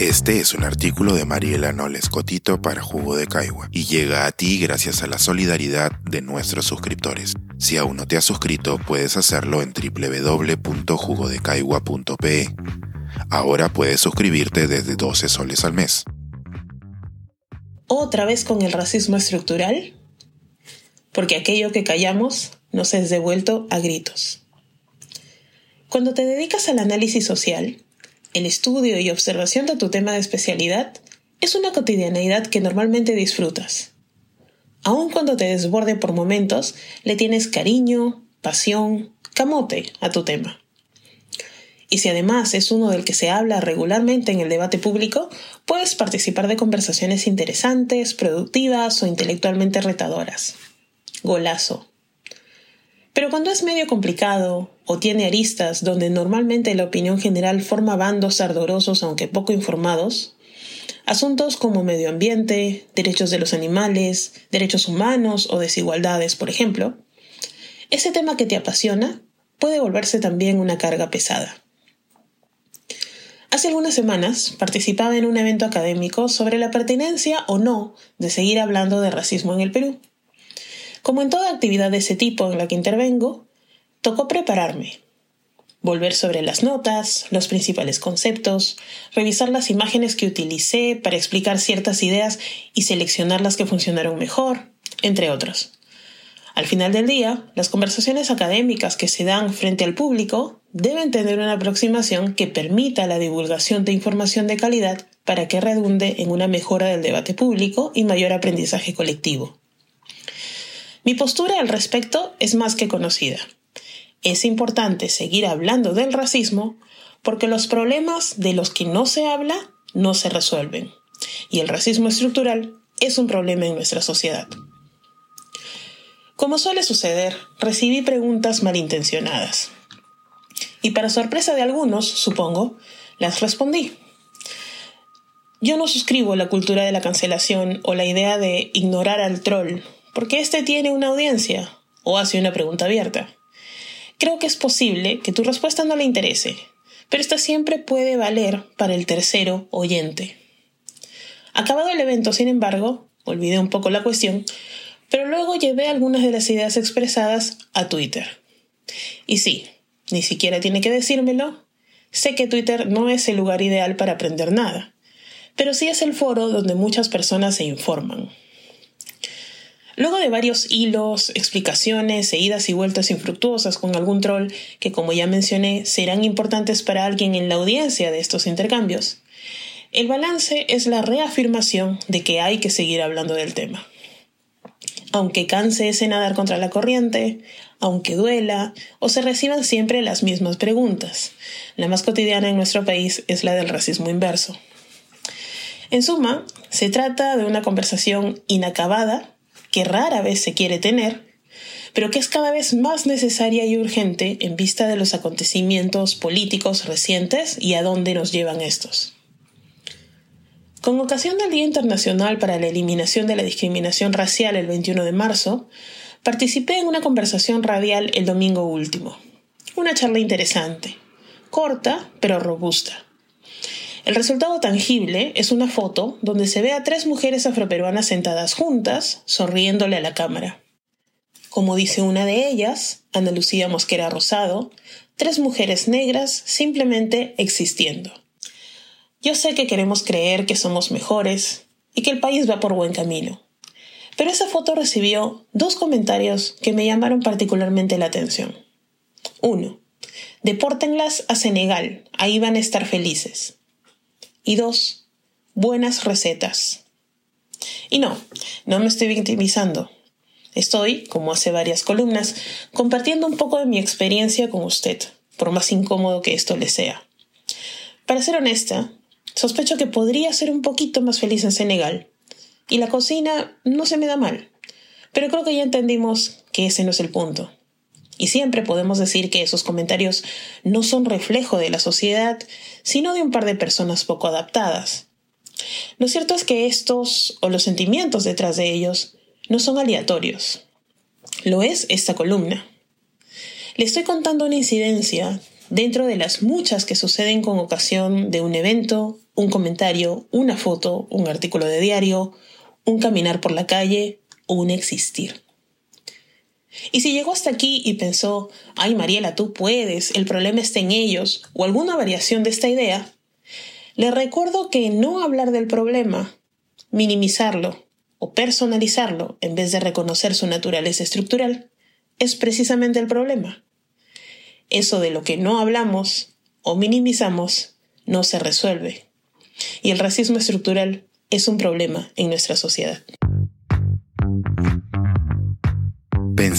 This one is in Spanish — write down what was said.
Este es un artículo de Mariela Noles Cotito para Jugo de Caigua y llega a ti gracias a la solidaridad de nuestros suscriptores. Si aún no te has suscrito, puedes hacerlo en www.jugodecaigua.pe. Ahora puedes suscribirte desde 12 soles al mes. ¿Otra vez con el racismo estructural? Porque aquello que callamos nos es devuelto a gritos. Cuando te dedicas al análisis social, el estudio y observación de tu tema de especialidad es una cotidianeidad que normalmente disfrutas. Aun cuando te desborde por momentos, le tienes cariño, pasión, camote a tu tema. Y si además es uno del que se habla regularmente en el debate público, puedes participar de conversaciones interesantes, productivas o intelectualmente retadoras. Golazo. Pero cuando es medio complicado o tiene aristas donde normalmente la opinión general forma bandos ardorosos aunque poco informados, asuntos como medio ambiente, derechos de los animales, derechos humanos o desigualdades, por ejemplo, ese tema que te apasiona puede volverse también una carga pesada. Hace algunas semanas participaba en un evento académico sobre la pertinencia o no de seguir hablando de racismo en el Perú. Como en toda actividad de ese tipo en la que intervengo, tocó prepararme, volver sobre las notas, los principales conceptos, revisar las imágenes que utilicé para explicar ciertas ideas y seleccionar las que funcionaron mejor, entre otros. Al final del día, las conversaciones académicas que se dan frente al público deben tener una aproximación que permita la divulgación de información de calidad para que redunde en una mejora del debate público y mayor aprendizaje colectivo. Mi postura al respecto es más que conocida. Es importante seguir hablando del racismo porque los problemas de los que no se habla no se resuelven. Y el racismo estructural es un problema en nuestra sociedad. Como suele suceder, recibí preguntas malintencionadas. Y para sorpresa de algunos, supongo, las respondí. Yo no suscribo la cultura de la cancelación o la idea de ignorar al troll porque éste tiene una audiencia o hace una pregunta abierta. Creo que es posible que tu respuesta no le interese, pero esta siempre puede valer para el tercero oyente. Acabado el evento, sin embargo, olvidé un poco la cuestión, pero luego llevé algunas de las ideas expresadas a Twitter. Y sí, ni siquiera tiene que decírmelo, sé que Twitter no es el lugar ideal para aprender nada, pero sí es el foro donde muchas personas se informan. Luego de varios hilos, explicaciones e idas y vueltas infructuosas con algún troll que, como ya mencioné, serán importantes para alguien en la audiencia de estos intercambios, el balance es la reafirmación de que hay que seguir hablando del tema. Aunque canse ese nadar contra la corriente, aunque duela, o se reciban siempre las mismas preguntas. La más cotidiana en nuestro país es la del racismo inverso. En suma, se trata de una conversación inacabada que rara vez se quiere tener, pero que es cada vez más necesaria y urgente en vista de los acontecimientos políticos recientes y a dónde nos llevan estos. Con ocasión del Día Internacional para la Eliminación de la Discriminación Racial el 21 de marzo, participé en una conversación radial el domingo último. Una charla interesante, corta pero robusta. El resultado tangible es una foto donde se ve a tres mujeres afroperuanas sentadas juntas, sonriéndole a la cámara. Como dice una de ellas, Ana Lucía Mosquera Rosado, tres mujeres negras simplemente existiendo. Yo sé que queremos creer que somos mejores y que el país va por buen camino. Pero esa foto recibió dos comentarios que me llamaron particularmente la atención. Uno, depórtenlas a Senegal, ahí van a estar felices. Y dos, buenas recetas. Y no, no me estoy victimizando. Estoy, como hace varias columnas, compartiendo un poco de mi experiencia con usted, por más incómodo que esto le sea. Para ser honesta, sospecho que podría ser un poquito más feliz en Senegal. Y la cocina no se me da mal. Pero creo que ya entendimos que ese no es el punto. Y siempre podemos decir que esos comentarios no son reflejo de la sociedad, sino de un par de personas poco adaptadas. Lo cierto es que estos, o los sentimientos detrás de ellos, no son aleatorios. Lo es esta columna. Le estoy contando una incidencia dentro de las muchas que suceden con ocasión de un evento, un comentario, una foto, un artículo de diario, un caminar por la calle o un existir. Y si llegó hasta aquí y pensó, ay Mariela, tú puedes, el problema está en ellos, o alguna variación de esta idea, le recuerdo que no hablar del problema, minimizarlo o personalizarlo en vez de reconocer su naturaleza estructural, es precisamente el problema. Eso de lo que no hablamos o minimizamos no se resuelve. Y el racismo estructural es un problema en nuestra sociedad.